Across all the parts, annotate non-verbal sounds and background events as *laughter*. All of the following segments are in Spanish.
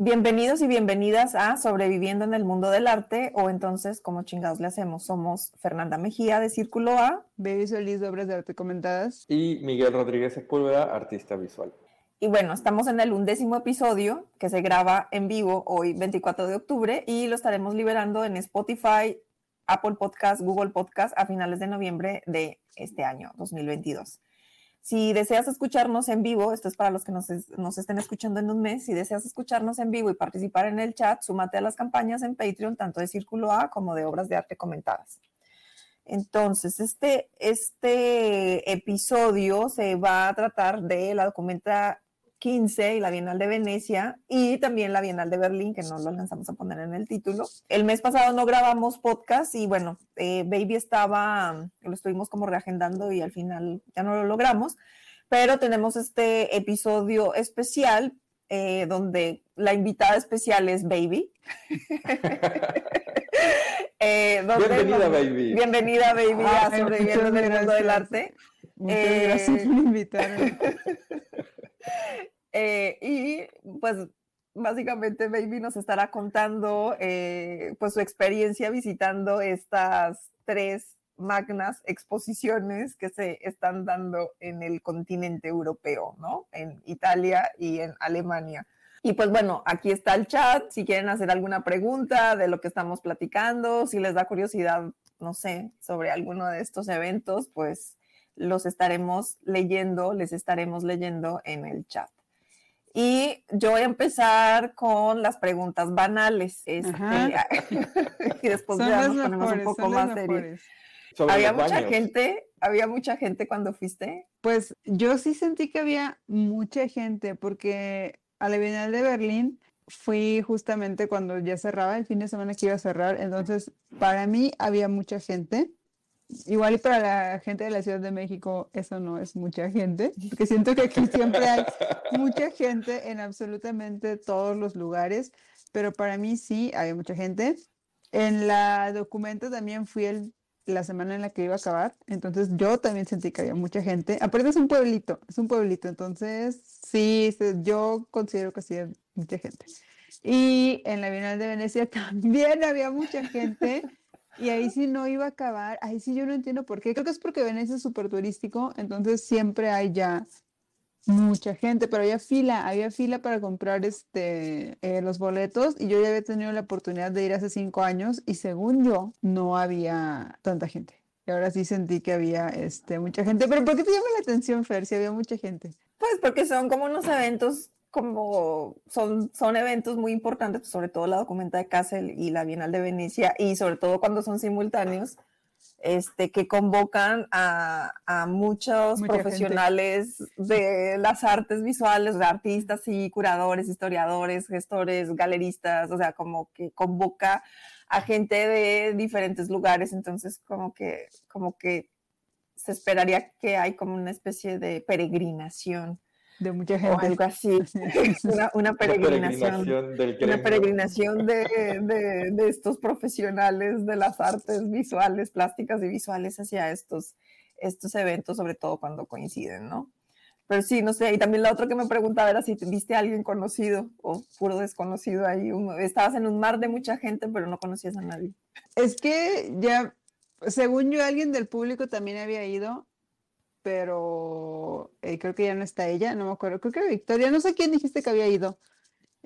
Bienvenidos y bienvenidas a Sobreviviendo en el Mundo del Arte, o entonces, como chingados le hacemos? Somos Fernanda Mejía de Círculo A. Baby Solís de Obras de Arte Comentadas. Y Miguel Rodríguez Sepúlveda, artista visual. Y bueno, estamos en el undécimo episodio que se graba en vivo hoy, 24 de octubre, y lo estaremos liberando en Spotify, Apple Podcast, Google Podcast a finales de noviembre de este año, 2022. Si deseas escucharnos en vivo, esto es para los que nos, estén escuchando en un mes, si deseas escucharnos en vivo y participar en el chat, súmate a las campañas en Patreon, tanto de Círculo A como de Obras de Arte Comentadas. Entonces, este, este episodio se va a tratar de la documenta 15 y la Bienal de Venecia y también la Bienal de Berlín, que no lo alcanzamos a poner en el título. El mes pasado no grabamos podcast y bueno, eh, Baby estaba, lo estuvimos como reagendando y al final ya no lo logramos, pero tenemos este episodio especial eh, donde la invitada especial es Baby. *laughs* Eh, bienvenida, Baby. Bienvenida, Baby, a ah, Sobreviviendo del Mundo del Arte. Muchas gracias por invitarme. *laughs* *laughs* Eh, y pues básicamente Baby nos estará contando eh, pues su experiencia visitando estas tres magnas exposiciones que se están dando en el continente europeo, ¿no? En Italia y en Alemania. Y pues bueno, aquí está el chat, si quieren hacer alguna pregunta de lo que estamos platicando, si les da curiosidad, no sé, sobre alguno de estos eventos, pues los estaremos leyendo, les estaremos leyendo en el chat. Y yo voy a empezar con las preguntas banales. Este, *laughs* y después ya nos ponemos un poco más serios. Había mucha gente, había mucha gente cuando fuiste. Pues yo sí sentí que había mucha gente, porque a la Bienal de Berlín fui justamente cuando ya cerraba, el fin de semana que iba a cerrar, entonces para mí había mucha gente. Igual y para la gente de la Ciudad de México eso no es mucha gente, porque siento que aquí siempre hay mucha gente en absolutamente todos los lugares, pero para mí sí había mucha gente. En la documento también fui el, la semana en la que iba a acabar, entonces yo también sentí que había mucha gente. Aparte es un pueblito, es un pueblito, entonces sí, yo considero que sí hay mucha gente. Y en la Bienal de Venecia *laughs* también había mucha gente. Y ahí sí no iba a acabar, ahí sí yo no entiendo por qué. Creo que es porque Venecia es súper turístico, entonces siempre hay ya mucha gente, pero había fila, había fila para comprar este, eh, los boletos y yo ya había tenido la oportunidad de ir hace cinco años y según yo no había tanta gente. Y ahora sí sentí que había este, mucha gente. Pero ¿por qué te llama la atención, Fer, si había mucha gente? Pues porque son como unos eventos como son, son eventos muy importantes, pues, sobre todo la documenta de Kassel y la Bienal de Venecia, y sobre todo cuando son simultáneos, este, que convocan a, a muchos profesionales de las artes visuales, de artistas y curadores, historiadores, gestores, galeristas, o sea, como que convoca a gente de diferentes lugares, entonces como que, como que se esperaría que hay como una especie de peregrinación de mucha gente. O algo así, *laughs* una, peregrinación, una peregrinación de, de, estos profesionales de las artes visuales, plásticas y visuales hacia estos, estos eventos, sobre todo cuando coinciden, ¿no? Pero sí, no sé, y también la otra que me preguntaba era si viste a alguien conocido o puro desconocido ahí. estabas en un mar de mucha gente, pero no conocías a nadie. Es que ya, según yo, alguien del público también había ido pero eh, creo que ya no está ella, no me acuerdo, creo que era Victoria, no sé quién dijiste que había ido.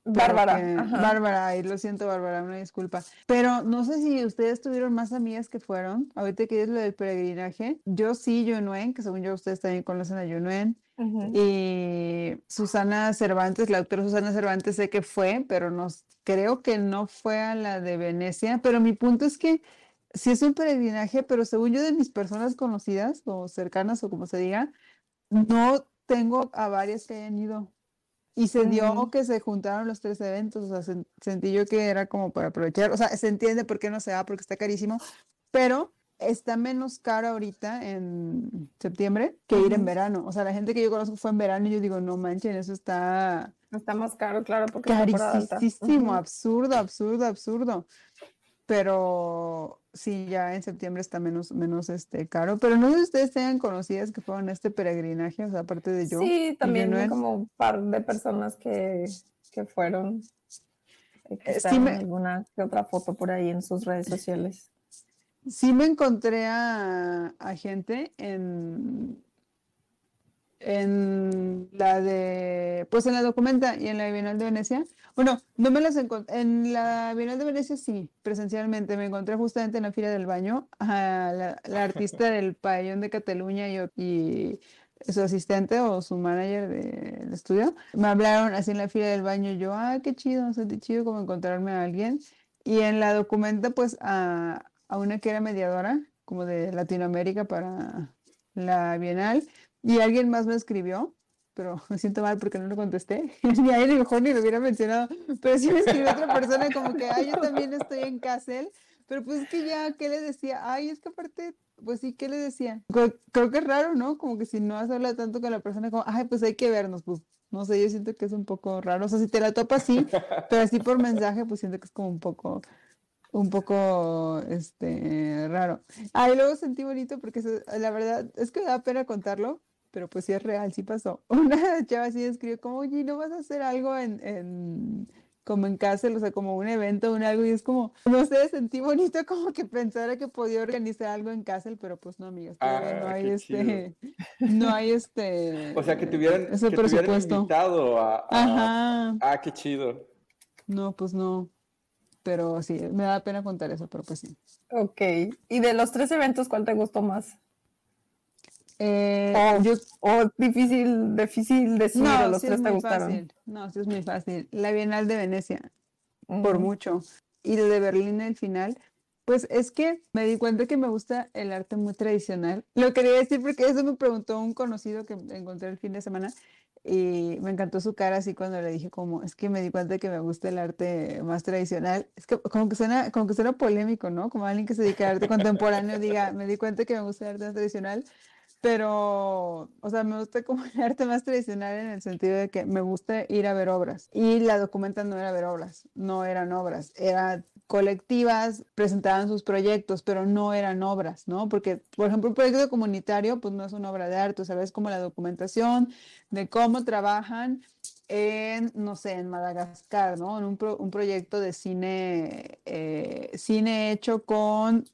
Bárbara. Bárbara, lo siento Bárbara, una disculpa. Pero no sé si ustedes tuvieron más amigas que fueron, ahorita que es lo del peregrinaje. Yo sí, Yunuen, que según yo ustedes también conocen a Yunuen. Y Susana Cervantes, la autora Susana Cervantes sé que fue, pero no, creo que no fue a la de Venecia. Pero mi punto es que sí es un peregrinaje, pero según yo de mis personas conocidas o cercanas o como se diga, no tengo a varias que hayan ido. Y se dio que se juntaron los tres eventos, o sea, sentí yo que era como para aprovechar, o sea, se entiende por qué no se va, porque está carísimo, pero está menos caro ahorita en septiembre que ir en verano. O sea, la gente que yo conozco fue en verano y yo digo, no manchen, eso está... Está más caro, claro, porque carísimo, absurdo, absurdo, absurdo. Pero sí, ya en septiembre está menos, menos este, caro, pero no sé si ustedes tengan conocidas que fueron este peregrinaje, o sea, aparte de yo. Sí, también hay como un par de personas que, que fueron. Eh, sí me... alguna que otra foto por ahí en sus redes sociales. Sí me encontré a, a gente en, en la de, pues en la documenta y en la Bienal de Venecia. Bueno, no me las encontré, en la Bienal de Venecia sí, presencialmente, me encontré justamente en la fila del baño a la, artista del pabellón de Cataluña y, y, su asistente o su manager del estudio. Me hablaron así en la fila del baño y yo, ah, qué chido, sentí chido como encontrarme a alguien. Y en la documenta pues a, a una que era mediadora como de Latinoamérica para la Bienal y alguien más me escribió, pero *laughs* me siento mal porque no lo contesté. *laughs* ni a él mejor ni lo hubiera mencionado. Pero sí me escribió otra persona como que, ay, yo también estoy en Castle. Pero pues es que ya, ¿qué le decía? Ay, es que aparte, pues sí, ¿qué le decía? Creo, que es raro, ¿no? Como que si no has hablado tanto con la persona, como, ay, pues hay que vernos, pues no sé, yo siento que es un poco raro. O sea, si te la topas, sí, pero así por mensaje, pues siento que es como un poco un poco este raro. Ah, y luego sentí bonito porque la verdad es que da pena contarlo, pero pues sí es real, sí pasó. *laughs* Una chava así escribió como, oye, ¿no vas a hacer algo en, en como en casa, o sea, como un evento, un algo, y es como, no sé, sentí bonito como que pensara que podía organizar algo en Castle, pero pues no, amigas, ah, no hay este, no hay este. *laughs* O sea, que tuvieran, ese que presupuesto. invitado a, Ajá. Ah, qué chido. No, pues no. Pero sí, me da pena contar eso, pero pues sí. Ok. ¿Y de los tres eventos, cuál te gustó más? Eh, o, difícil, difícil decir, no, los tres te gustaron. No, sí es muy fácil. La Bienal de Venecia, por mucho. Y de Berlín el final. Pues es que me di cuenta que me gusta el arte muy tradicional. Lo quería decir porque eso me preguntó un conocido que encontré el fin de semana y me encantó su cara así cuando le dije como, es que me di cuenta que me gusta el arte más tradicional. Es que como que suena, como que suena polémico, ¿no? Como alguien que se dedica al arte *laughs* contemporáneo diga, me di cuenta que me gusta el arte más tradicional pero, o sea, me gusta como *laughs* el arte más tradicional en el sentido de que me gusta ir a ver obras. Y la documenta no era ver obras, no eran obras, eran colectivas, presentaban sus proyectos, pero no eran obras, ¿no? Porque, por ejemplo, un proyecto comunitario, pues no es una obra de arte, ¿sabes? Como la documentación de cómo trabajan en, no sé, en Madagascar, ¿no? En un, un proyecto de cine, eh, cine hecho con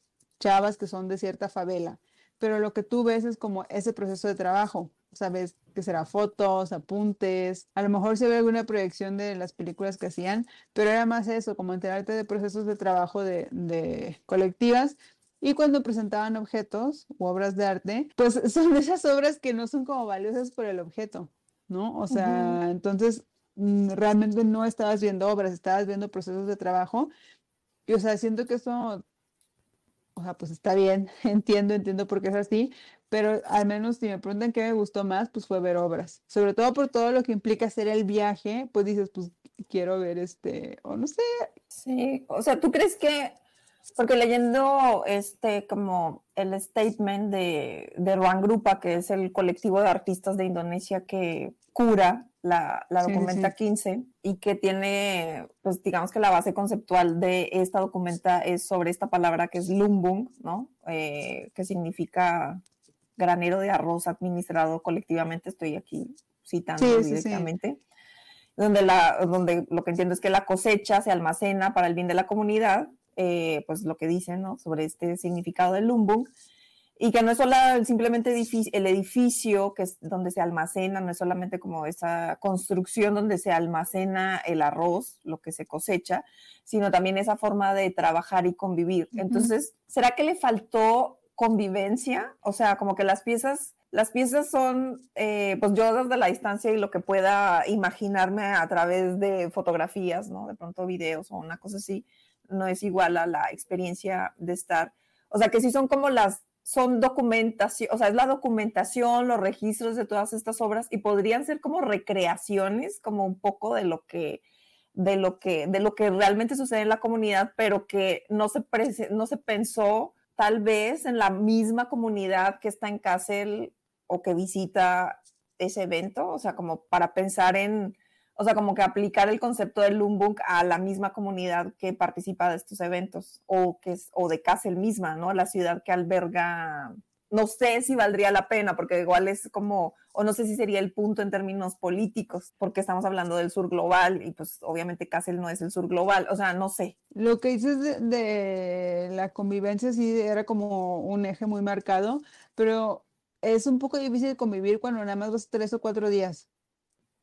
chavas que son de cierta favela pero lo que tú ves es como ese proceso de trabajo. Sabes que será fotos, apuntes, a lo mejor se ve alguna proyección de las películas que hacían, pero era más eso, como enterarte de procesos de trabajo de, de colectivas. Y cuando presentaban objetos u obras de arte, pues *laughs* son esas obras que no son como valiosas por el objeto, ¿no? O sea, entonces mm, realmente no estabas viendo obras, estabas viendo procesos de trabajo. Y o sea, siento que eso o sea, pues está bien, *laughs* entiendo, entiendo por qué es así, pero al menos si me preguntan qué me gustó más, pues fue ver obras. Sobre todo por todo lo que implica hacer el viaje, pues dices, pues quiero ver este, o no sé. Sí, o sea, ¿tú crees que, porque leyendo este como el statement de, de Ruan Grupa, que es el colectivo de artistas de Indonesia que cura la, documenta 15 y que tiene, pues digamos que la base conceptual de esta documenta es sobre esta palabra que es lumbung, ¿no? Eh, que significa granero de arroz administrado colectivamente, estoy aquí citando directamente, Donde, la, donde lo que entiendo es que la cosecha se almacena para el bien de la comunidad, eh, pues lo que dicen, ¿no? Sobre este significado del lumbung y que no es solo simplemente el edificio que es donde se almacena, no es solamente como esa construcción donde se almacena el arroz, lo que se cosecha, sino también esa forma de trabajar y convivir. Entonces, ¿será que le faltó convivencia? O sea, como que las piezas, las piezas son, eh, pues yo desde la distancia y lo que pueda imaginarme a través de fotografías, ¿no? De pronto videos o una cosa así, no es igual a la experiencia de estar. O sea, que sí son como las son documentación, o sea, es la documentación, los registros de todas estas obras y podrían ser como recreaciones, como un poco de lo que de lo que de lo que realmente sucede en la comunidad, pero que no se no se pensó tal vez en la misma comunidad que está en Kassel o que visita ese evento, o sea, como para pensar en o sea, como que aplicar el concepto del Lumbung a la misma comunidad que participa de estos eventos o, que es, o de Kassel misma, ¿no? La ciudad que alberga no sé si valdría la pena, porque igual es como, o no sé si sería el punto en términos políticos, porque estamos hablando del sur global y pues obviamente Kassel no es el sur global, o sea, no sé. Lo que dices de, la convivencia sí era como un eje muy marcado, pero es un poco difícil convivir cuando nada más vas tres o cuatro días.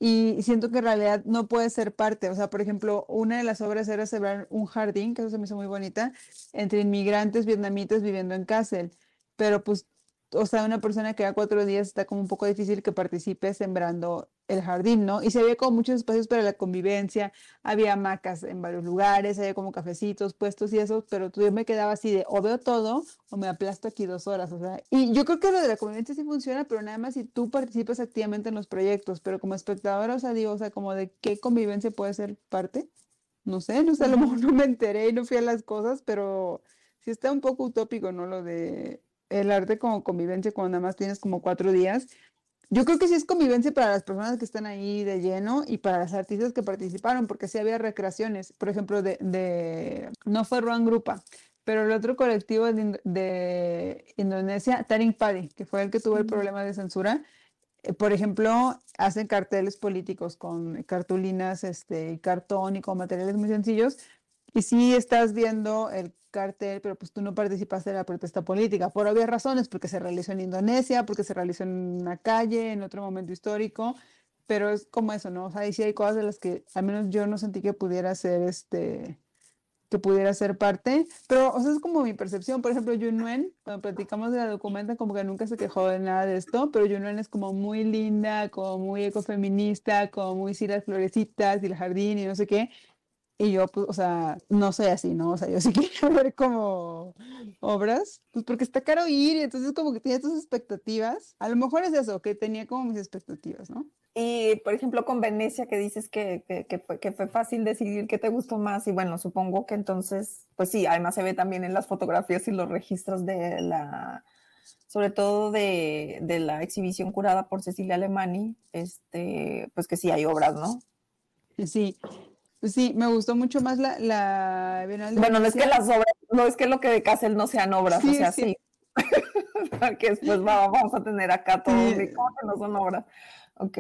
Y siento que en realidad no puede ser parte. O sea, por ejemplo, una de las obras era celebrar un jardín, que eso se me hizo muy bonita, entre inmigrantes vietnamitas viviendo en Kassel. Pero pues o sea, una persona que a cuatro días está como un poco difícil que participe sembrando el jardín, ¿no? Y se había como muchos espacios para la convivencia, había hamacas en varios lugares, había como cafecitos puestos y eso, pero yo me quedaba así de o veo todo o me aplasto aquí dos horas, o sea, y yo creo que lo de la convivencia sí funciona, pero nada más si tú participas activamente en los proyectos, pero como espectadora, o sea, digo, o sea, como de qué convivencia puede ser parte, no sé, no sé, a lo mejor no me enteré y no fui a las cosas, pero sí está un poco utópico, ¿no? Lo de el arte como convivencia cuando nada más tienes como cuatro días. Yo creo que sí es convivencia para las personas que están ahí de lleno y para las artistas que participaron, porque sí había recreaciones. Por ejemplo, de, no fue Ruan Grupa, pero el otro colectivo de, Indonesia, Taring Padi, que fue el que tuvo el problema de censura, eh, por ejemplo, hacen carteles políticos con cartulinas este, y cartón y con materiales muy sencillos. Y sí estás viendo el cartel, pero pues tú no participaste de la protesta política, por obvias razones, porque se realizó en Indonesia, porque se realizó en una calle, en otro momento histórico, pero es como eso, ¿no? O sea, ahí sí hay cosas de las que al menos yo no sentí que pudiera ser este que pudiera ser parte, pero o sea, es como mi percepción, por ejemplo, Yunuen, cuando platicamos de la documenta, como que nunca se quejó de nada de esto, pero Yunuen es como muy linda, como muy ecofeminista, como muy sí las florecitas y el jardín y no sé qué, y yo, pues, o sea, no soy así, ¿no? O sea, yo sí *laughs* quiero ver como obras, pues porque está caro ir y entonces como que tenía tus expectativas. A lo mejor es eso, que tenía como mis expectativas, ¿no? Y, por ejemplo, con Venecia, que dices que, que, que, fue, que fue fácil decidir qué te gustó más, y bueno, supongo que entonces, pues sí, además se ve también en las fotografías y los registros de la, sobre todo de, de la exhibición curada por Cecilia Alemani, este, pues que sí hay obras, ¿no? Sí, sí, me gustó mucho más la, la Bueno, no es que las obras, no es que lo que de Casel no sean obras, o sea, sí. *laughs* que después vamos a tener acá todo de cómo que no son obras. Ok.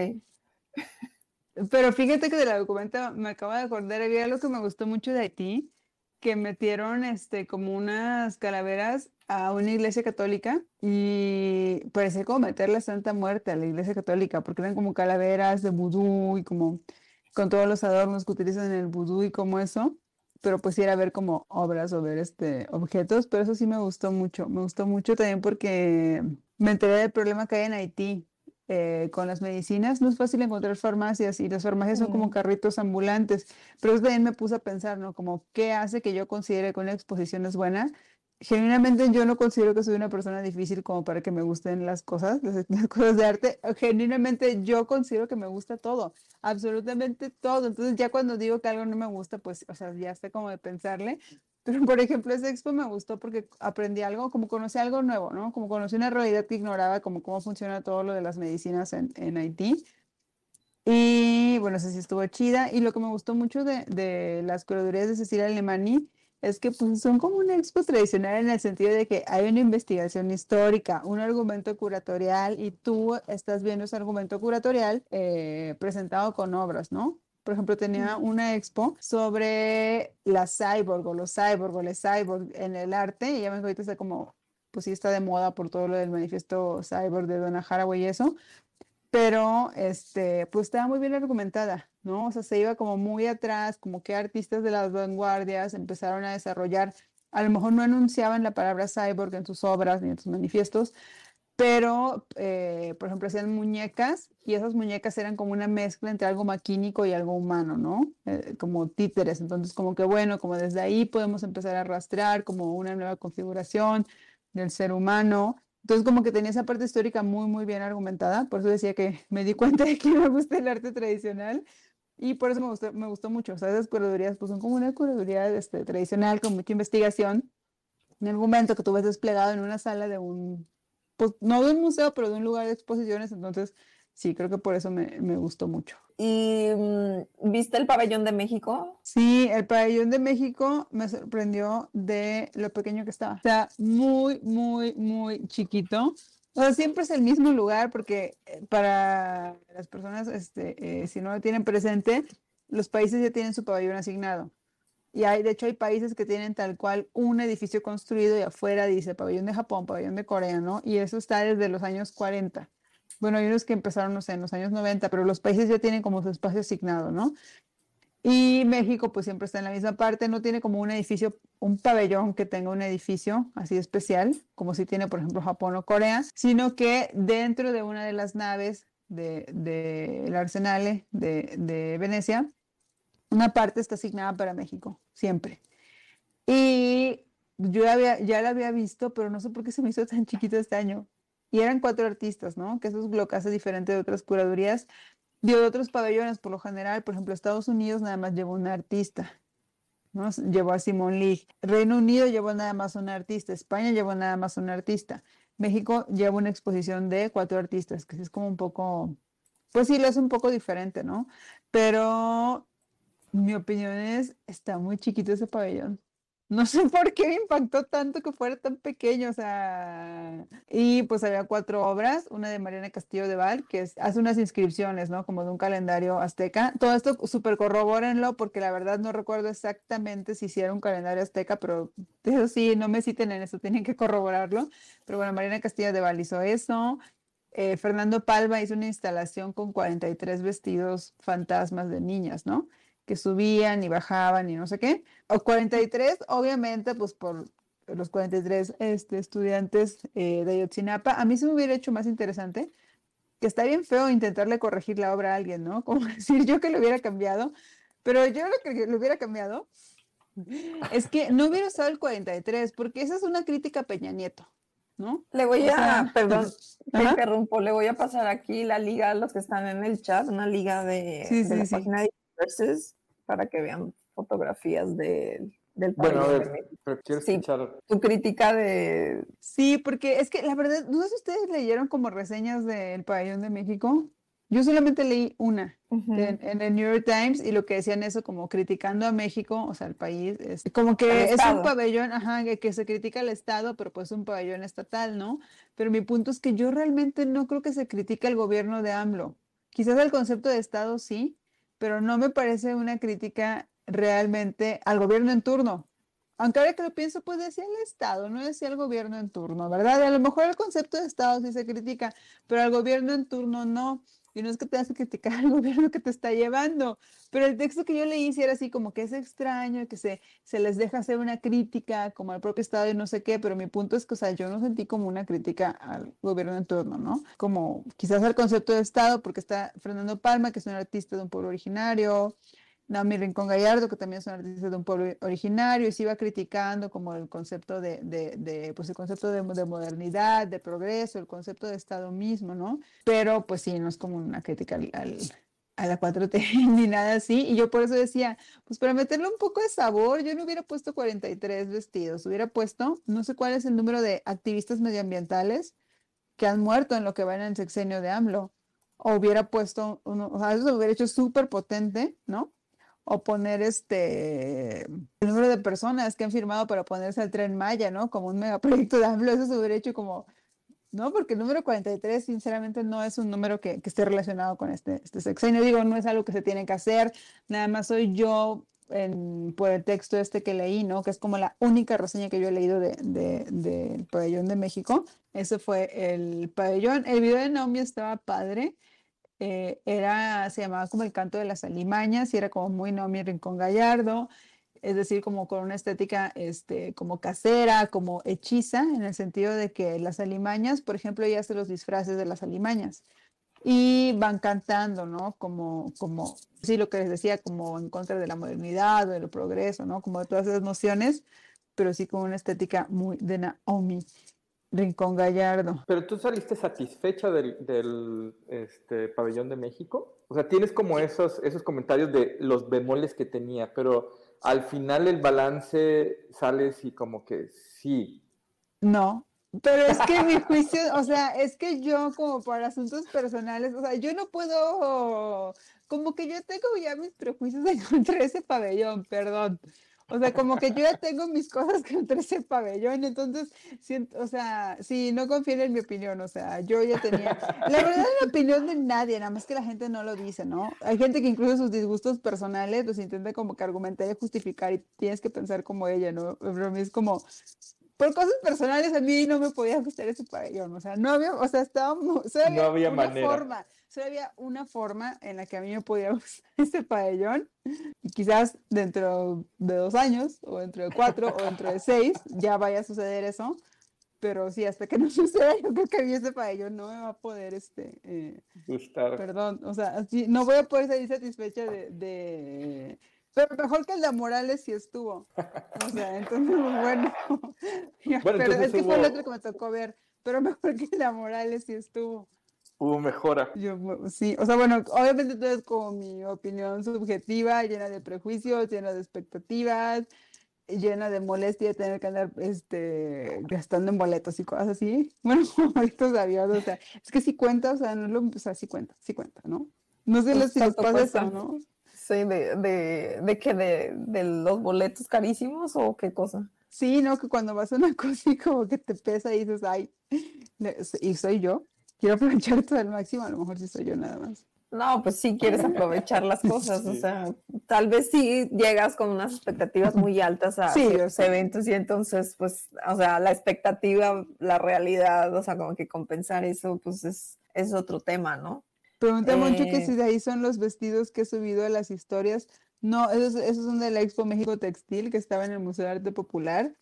Pero fíjate que de la documenta me acabo de acordar, había algo que me gustó mucho de Haití, que metieron este como unas calaveras a una iglesia católica y parecía como meter la Santa Muerte a la iglesia católica, porque eran como calaveras de vudú y como con todos los adornos que utilizan en el vudú y como eso, pero pues ir a ver como obras o ver este, objetos, pero eso sí me gustó mucho, me gustó mucho también porque me enteré del problema que hay en Haití. Eh, con las medicinas no es fácil encontrar farmacias y las farmacias son como carritos ambulantes, pero eso también me puse a pensar, ¿no? Como qué hace que yo considere que una exposición es buena genuinamente yo no considero que soy una persona difícil como para que me gusten las cosas, *laughs* las, cosas de arte. Genuinamente yo considero que me gusta todo, absolutamente todo. Entonces ya cuando digo que algo no me gusta, pues, o sea, ya sé como de pensarle. Pero, por ejemplo, ese expo me gustó porque aprendí algo, como conocí algo nuevo, ¿no? Como conocí una realidad que ignoraba, como cómo funciona todo lo de las medicinas en, en Haití. Y bueno, sé si estuvo chida. Y lo que me gustó mucho de, de las curadurías de Cecilia Alemani es que pues, son como una expo tradicional en el sentido de que hay una investigación histórica, un argumento curatorial y tú estás viendo ese argumento curatorial eh, presentado con obras, ¿no? Por ejemplo, tenía una expo sobre la cyborg o los cyborg o los cyborg en el arte y ya me ahorita está como, pues sí está de moda por todo lo del manifiesto cyborg de Donna Haraway y eso, pero este, pues estaba muy bien argumentada, ¿no? O sea, se iba como muy atrás, como que artistas de las vanguardias empezaron a desarrollar, a lo mejor no anunciaban la palabra cyborg en sus obras ni en sus manifiestos, pero, eh, por ejemplo, hacían muñecas y esas muñecas eran como una mezcla entre algo maquínico y algo humano, ¿no? Eh, como títeres. Entonces, como que bueno, como desde ahí podemos empezar a rastrear como una nueva configuración del ser humano entonces como que tenía esa parte histórica muy, muy bien argumentada, por eso decía que me di cuenta de que me gusta el arte tradicional y por eso me gustó, me gustó mucho. O sea, esas curadurías pues son como una curaduría este, tradicional con mucha investigación, un argumento que tú ves desplegado en una sala de un, pues no de un museo, pero de un lugar de exposiciones, entonces sí, creo que por eso me, gustó mucho. ¿Y mm, viste el pabellón de México? Sí, el pabellón de México me sorprendió de lo pequeño que estaba. O sea, muy, muy, muy chiquito. O sea, siempre es el mismo lugar porque eh, para las personas, este, eh, si no lo tienen presente, los países ya tienen su pabellón asignado. Y hay, de hecho, hay países que tienen tal cual un edificio construido y afuera dice pabellón de Japón, pabellón de Corea, ¿no? Y eso está desde los años 40. Bueno, hay unos que empezaron, no sé, en los años 90, pero los países ya tienen como su espacio asignado, ¿no? Y México, pues siempre está en la misma parte, no tiene como un edificio, un pabellón que tenga un edificio así especial, como si tiene, por ejemplo, Japón o Corea, sino que dentro de una de las naves del de, de arsenal de, de Venecia, una parte está asignada para México, siempre. Y yo ya la había visto, pero no sé por qué se me hizo tan chiquito este año. Y eran cuatro artistas, ¿no? Que eso es lo que hace diferente de otras curadurías. De otros pabellones, por lo general, por ejemplo, Estados Unidos nada más llevó un artista, ¿no? Llevó a Simon Lee. Reino Unido llevó nada más un artista. España llevó nada más un artista. México lleva una exposición de cuatro artistas, que es como un poco, pues sí, lo es un poco diferente, ¿no? Pero mi opinión es, está muy chiquito ese pabellón. No sé *laughs* por qué me impactó tanto que fuera tan pequeño, o sea, y pues había cuatro obras, una de Mariana Castillo de Val, que hace unas inscripciones, ¿no? Como de un calendario azteca. Todo esto súper corrobórenlo porque la verdad no recuerdo exactamente si hiciera un calendario azteca, pero eso sí, no me citen en eso, tienen que corroborarlo. Pero bueno, Mariana Castillo de Val hizo eso. Eh, Fernando Palma hizo una instalación con 43 vestidos fantasmas de niñas, ¿no? Que subían y bajaban y no sé qué. O 43, obviamente, pues por los 43 este, estudiantes eh, de Ayotzinapa. A mí se me hubiera hecho más interesante, que está bien feo intentarle corregir la obra a alguien, ¿no? *laughs* Como decir yo que lo hubiera cambiado, pero yo lo que lo hubiera cambiado es que no hubiera usado el 43, porque esa es una crítica a Peña Nieto. ¿No? Le voy a, perdón, *laughs* te interrumpo, le voy a pasar aquí la liga a los que están en el chat, una liga de, de la página de para que vean fotografías de, del Bueno, a ver, pero quiero escuchar. tu crítica de. Sí, porque es que la verdad, no sé si ustedes leyeron como reseñas del Pabellón de México. Yo solamente leí una en, el New York Times y lo que decían eso como criticando a México, o sea, el país, es como que es un pabellón, ajá, que, que, se critica al Estado, pero pues un pabellón estatal, ¿no? Pero mi punto es que yo realmente no creo que se critique al gobierno de AMLO. Quizás el concepto de Estado sí, pero no me parece una crítica realmente al gobierno en turno. Aunque ahora que lo pienso, pues decía el Estado, no decía el gobierno en turno, ¿verdad? a lo mejor el concepto de Estado sí se critica, pero al gobierno en turno no. Y no es que te hace criticar al *laughs* gobierno que te está llevando, pero el texto que yo leí sí era así como que es extraño, que se, se les deja hacer una crítica como al propio Estado y no sé qué, pero mi punto es que, o sea, yo no sentí como una crítica al gobierno en turno, ¿no? Como quizás al concepto de Estado, porque está Fernando Palma, que es un artista de un pueblo originario, Naomi Rincón Gallardo, que también es un artista de un pueblo originario, y se iba criticando como el concepto de, de, de pues el concepto de, de, modernidad, de progreso, el concepto de Estado mismo, ¿no? Pero pues sí, no es como una crítica al, a la 4T *laughs* ni nada así, y yo por eso decía, pues para meterle un poco de sabor, yo no hubiera puesto 43 vestidos, hubiera puesto, no sé cuál es el número de activistas medioambientales que han muerto en lo que va en el sexenio de AMLO, o hubiera puesto, uno, o sea, eso se hubiera hecho súper potente, ¿no? O poner este el número de personas que han firmado para ponerse al tren Maya, ¿no? Como un megaproyecto de AMLO, eso se hubiera hecho como, no, porque el número 43 sinceramente no es un número que, que esté relacionado con este, este sexenio, digo, no es algo que se tiene que hacer, nada más soy yo en, por el texto este que leí, ¿no? Que es como la única reseña que yo he leído del de, de, pabellón de México. Ese fue el pabellón. El video de Naomi estaba padre. Eh, era, se llamaba como el canto de las alimañas y era como muy Naomi Rincón Gallardo, es decir, como con una estética este, como casera, como hechiza, en el sentido de que las alimañas, por ejemplo, ella hace los disfraces de las alimañas y van cantando, ¿no? Como, como, sí, lo que les decía, como en contra de la modernidad o del progreso, ¿no? Como de todas esas nociones, pero sí con una estética muy de Naomi. Rincón Gallardo. Pero tú saliste satisfecha del, este, pabellón de México. O sea, tienes como esos, esos comentarios de los bemoles que tenía, pero al final el balance sales y como que sí. No, Pero es que mi juicio, o sea, es que yo como para asuntos personales, o sea, yo no puedo, como que yo tengo ya mis prejuicios en *laughs* contra de ese pabellón, perdón. O sea, como que yo ya tengo mis cosas contra ese pabellón, entonces, o sea, sí, no confíen en mi opinión, o sea, yo ya tenía, la verdad es la opinión de nadie, nada más que la gente no lo dice, ¿no? Hay gente que incluso sus disgustos personales los intenta como que argumentar y justificar y tienes que pensar como ella, ¿no? Pero a mí es como, por cosas personales a mí no me podía gustar ese pabellón, o sea, no había, o sea, estaba, solo había, No había una manera. forma, solo había una forma en la que a mí me podía *laughs* gustar ese pabellón y quizás dentro de dos años o dentro de cuatro o dentro de seis ya vaya a suceder eso, pero sí, hasta que no *laughs* suceda yo creo que a mí ese pabellón no me va a poder, este, eh, Gustar. Perdón, o sea, así, no voy a poder salir satisfecha de, de- Pero mejor que el de Morales sí estuvo. O sea, entonces, bueno. *laughs* Bueno, pero entonces es que fue el hubo- otro que me tocó ver. Pero mejor que el de Morales sí estuvo. Hubo mejora. Yo, sí, o sea, bueno, obviamente todo es como mi opinión subjetiva, llena de prejuicios, llena de expectativas, llena de molestia de tener que andar este, gastando en boletos y cosas así. *laughs* Bueno, boletos de avión, o sea, es que sí cuenta, o sea, no lo, o sea, sí cuenta, sí cuenta, ¿no? No sé si les ¿cuánto pasa eso, cuesta? ¿no? Sí, de, de, de que de, de los boletos carísimos o qué cosa. Sí, ¿no? Que cuando vas a una *laughs* cosa y como que te pesa y dices, ay, y soy yo, quiero aprovechar todo al máximo, a lo mejor sí soy yo nada más. No, pues sí quieres aprovechar las *laughs* cosas, o Sí. sea, tal vez sí llegas con unas expectativas muy *laughs* altas a Sí, sé. eventos y entonces, pues, o sea, la expectativa, la realidad, o sea, como que compensar eso, pues es, es otro tema, ¿no? Pregunta mucho que Eh, si de ahí son los vestidos que he subido a las historias. No, esos, esos son de la Expo México Textil que estaba en el Museo de Arte Popular.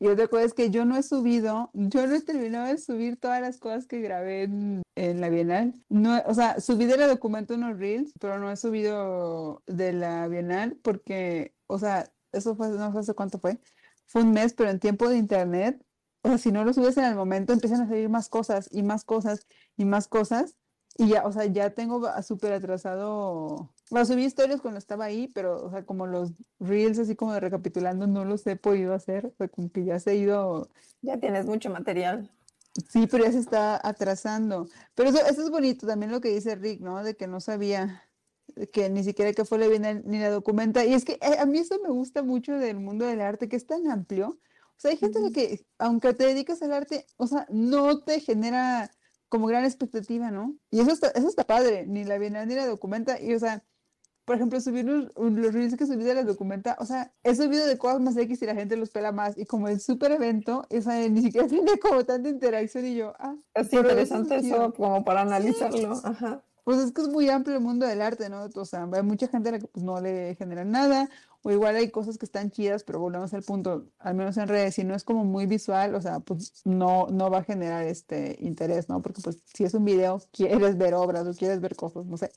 Y otra cosa es que yo no he subido, yo no he terminado de subir todas las cosas que grabé en, en la Bienal. No, o sea, subí de la documento unos reels, pero no he subido de la Bienal porque, o sea, eso fue, no sé hace cuánto fue. Fue un mes, pero en tiempo de internet, o sea, si no lo subes en el momento, empiezan a salir más cosas y más cosas y más cosas. Y ya, o sea, ya tengo súper atrasado. Bueno, subí historias cuando estaba ahí, pero, o sea, como los reels, así como de recapitulando, no los he podido hacer. O sea, como que ya se ha ido. Ya tienes mucho material. Sí, pero ya se está atrasando. Pero eso, eso es bonito también lo que dice Rick, ¿no? De que no sabía que ni siquiera que fue la Bienal ni la documenta. Y es que eh, a mí eso me gusta mucho del mundo del arte, que es tan amplio. O sea, hay gente Ujú. que, aunque te dedicas al arte, o sea, no te genera como gran expectativa, ¿no? Y eso está, eso está padre, ni la Bienal ni la documenta. Y, o sea, por ejemplo, subir los, los reels que subí de la documenta, o sea, he subido de cosas más X y la gente los pela más. Y como el super evento, o sea, ni siquiera *laughs* tiene como tanta interacción y yo, ah, Es eso interesante es eso chido. como para analizarlo. Ajá. Pues es que es muy amplio el mundo del arte, ¿no? O sea, hay mucha gente a la que pues, no le genera nada, o igual hay cosas que están chidas, pero volvemos al punto, al menos en redes, si no es como muy visual, o sea, pues no, no va a generar este interés, ¿no? Porque pues si es un video, quieres ver obras o quieres ver cosas, no sé,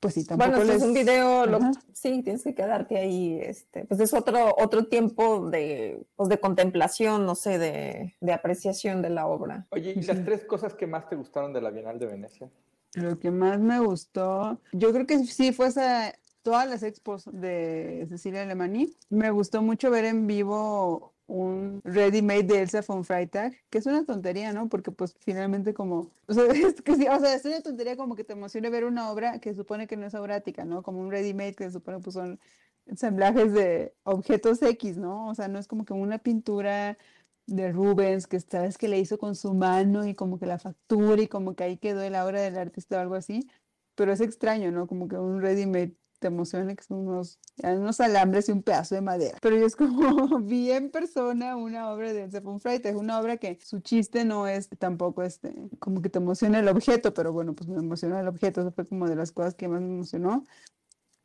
pues sí, tampoco Bueno, si es un video, lo- sí, tienes que quedarte ahí, este, pues es otro, otro tiempo de, pues de contemplación, no sé, de, de apreciación de la obra. Oye, ¿y las tres cosas que más te gustaron de la Bienal de Venecia? Lo que más me gustó, yo creo que sí fue esa, todas las expos de Cecilia Alemany. Me gustó mucho ver en vivo un ready made de Elsa von Freitag, que es una tontería, ¿no? Porque pues finalmente como, o sea, *laughs* es una tontería como que te emociona ver una obra que supone que no es obrática, ¿no? Como un ready made que supone pues son ensamblajes de objetos X, ¿no? O sea, no es como que una pintura de Rubens que sabes que le hizo con su mano y como que la factura y como que ahí quedó la obra del artista o algo así, pero es extraño, ¿no? Como que un ready made te emociona que son unos, unos alambres y un pedazo de madera. Pero yo es como *laughs* vi en persona una obra de Elsa von Freitag, una obra que su chiste no es tampoco este, como que te emociona el objeto, pero bueno, pues me emociona el objeto, eso fue como de las cosas que más me emocionó.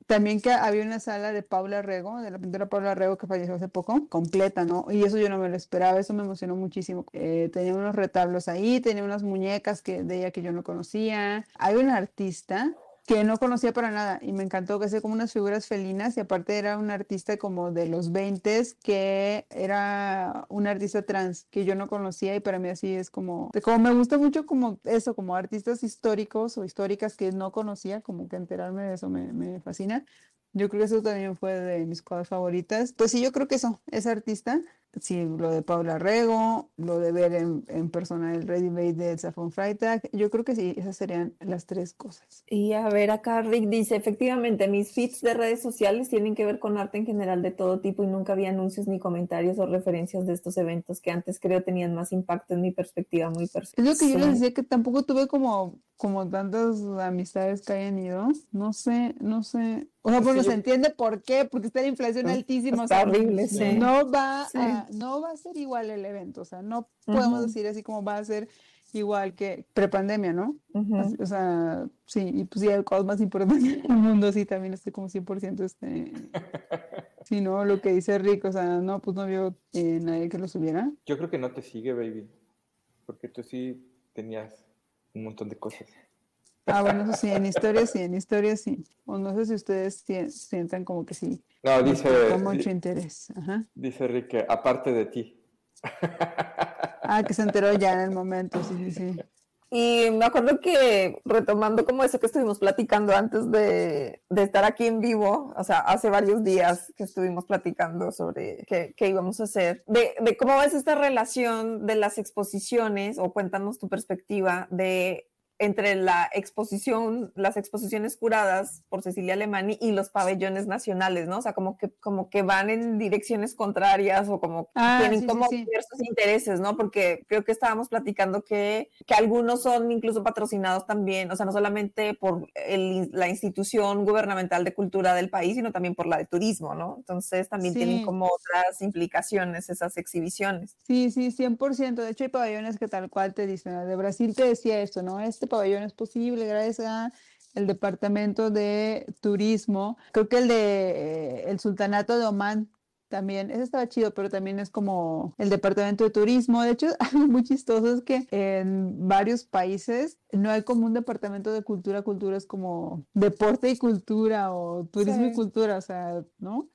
También que había una sala de Paula Rego, de la pintora Paula Rego que falleció hace poco, completa, ¿no? Y eso yo no me lo esperaba, eso me emocionó muchísimo. Eh, tenía unos retablos ahí, tenía unas muñecas que, de ella que yo no conocía. Hay un artista que no conocía para nada y me encantó que hacía como unas figuras felinas y aparte era un artista como de los 20 que era un artista trans que yo no conocía y para mí así es como, como me gusta mucho como eso, como artistas históricos o históricas que no conocía, como que enterarme de eso me, me fascina. Yo creo que eso también fue de mis cosas favoritas. Pues sí, yo creo que eso, ese artista. Sí, lo de Paula Rego, lo de ver en, en persona el Ready Made de Safon Freitag. Yo creo que sí, esas serían las tres cosas. Y a ver, acá Rick dice, efectivamente, mis feeds de redes sociales tienen que ver con arte en general de todo tipo y nunca había anuncios ni comentarios o referencias de estos eventos que antes creo tenían más impacto en mi perspectiva muy personal. Es lo que yo les decía que tampoco tuve como, como tantas amistades que hayan ido. No sé, no sé. O sea, bueno, Sí, se entiende por qué, porque está la inflación altísima. o Está sea, horrible, sí. no va Sí. a, no va a ser igual el evento. O sea, no podemos decir así como va a ser igual que prepandemia, ¿no? O sea, sí, y pues sí, el caos más importante *laughs* del mundo, sí, también estoy como 100% este, sí, ¿no? Lo que dice Rick, o sea, no, pues no vio eh, nadie que lo subiera. Yo creo que no te sigue, baby. Porque tú sí tenías un montón de cosas. Ah, bueno, eso sí, en historia sí, en historia sí. O no sé si ustedes si- sientan como que sí, No, dice, causó mucho di- interés. Ajá. dice Rick que aparte de ti. *laughs* Ah, que se enteró ya en el momento, sí, sí, sí. Y me acuerdo que retomando como eso que estuvimos platicando antes de, de estar aquí en vivo, o sea, hace varios días que estuvimos platicando sobre qué, qué íbamos a hacer, de, de cómo ves esta relación de las exposiciones, o cuéntanos tu perspectiva de entre la exposición, las exposiciones curadas por Cecilia Alemani y los pabellones nacionales, ¿no? O sea, como que, como que van en direcciones contrarias o como Ah, tienen sí, como sí. diversos intereses, ¿no? Porque creo que estábamos platicando que, que algunos son incluso patrocinados también, o sea, no solamente por el- la institución gubernamental de cultura del país, sino también por la de turismo, ¿no? Entonces también tienen como otras implicaciones esas exhibiciones. Sí, sí, 100%. De hecho, hay pabellones que tal cual te dicen, "Ah, de Brasil te decía esto, ¿no? Este pabellón es posible gracias a el departamento de turismo. Creo que el de eh, el sultanato de Omán también, ese estaba chido, pero también es como el departamento de turismo. De hecho, *laughs* algo muy chistoso es que en varios países no hay como un departamento de cultura, cultura es como deporte y cultura o turismo y Sí. cultura, o sea, ¿no?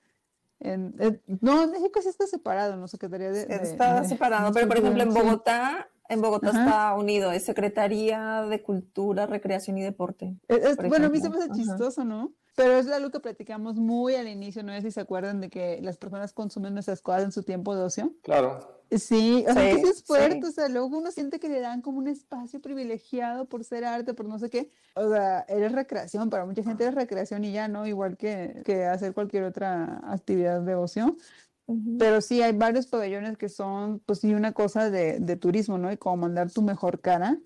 En, en- no, en México sí está separado, no Secretaría de, de- Está de- separado, de pero por ejemplo en. Bogotá, en Bogotá Ajá. está unido, es Secretaría de Cultura, Recreación y Deporte. Es- es- bueno, a mí se me hace ajá. chistoso, ¿no? Pero es algo que platicamos muy al inicio, ¿no? sé si se acuerdan de que las personas consumen nuestras cosas en su tiempo de ocio. Claro. Sí, o sea, que Sí, sí es fuerte, sí. o sea, luego uno siente que le dan como un espacio privilegiado por ser arte, por no sé qué. O sea, eres recreación, para mucha gente eres recreación y ya, ¿no? Igual que, que hacer cualquier otra actividad de ocio. Pero sí, hay varios pabellones que son, pues sí, una cosa de, de turismo, ¿no? Y como mandar tu mejor cara.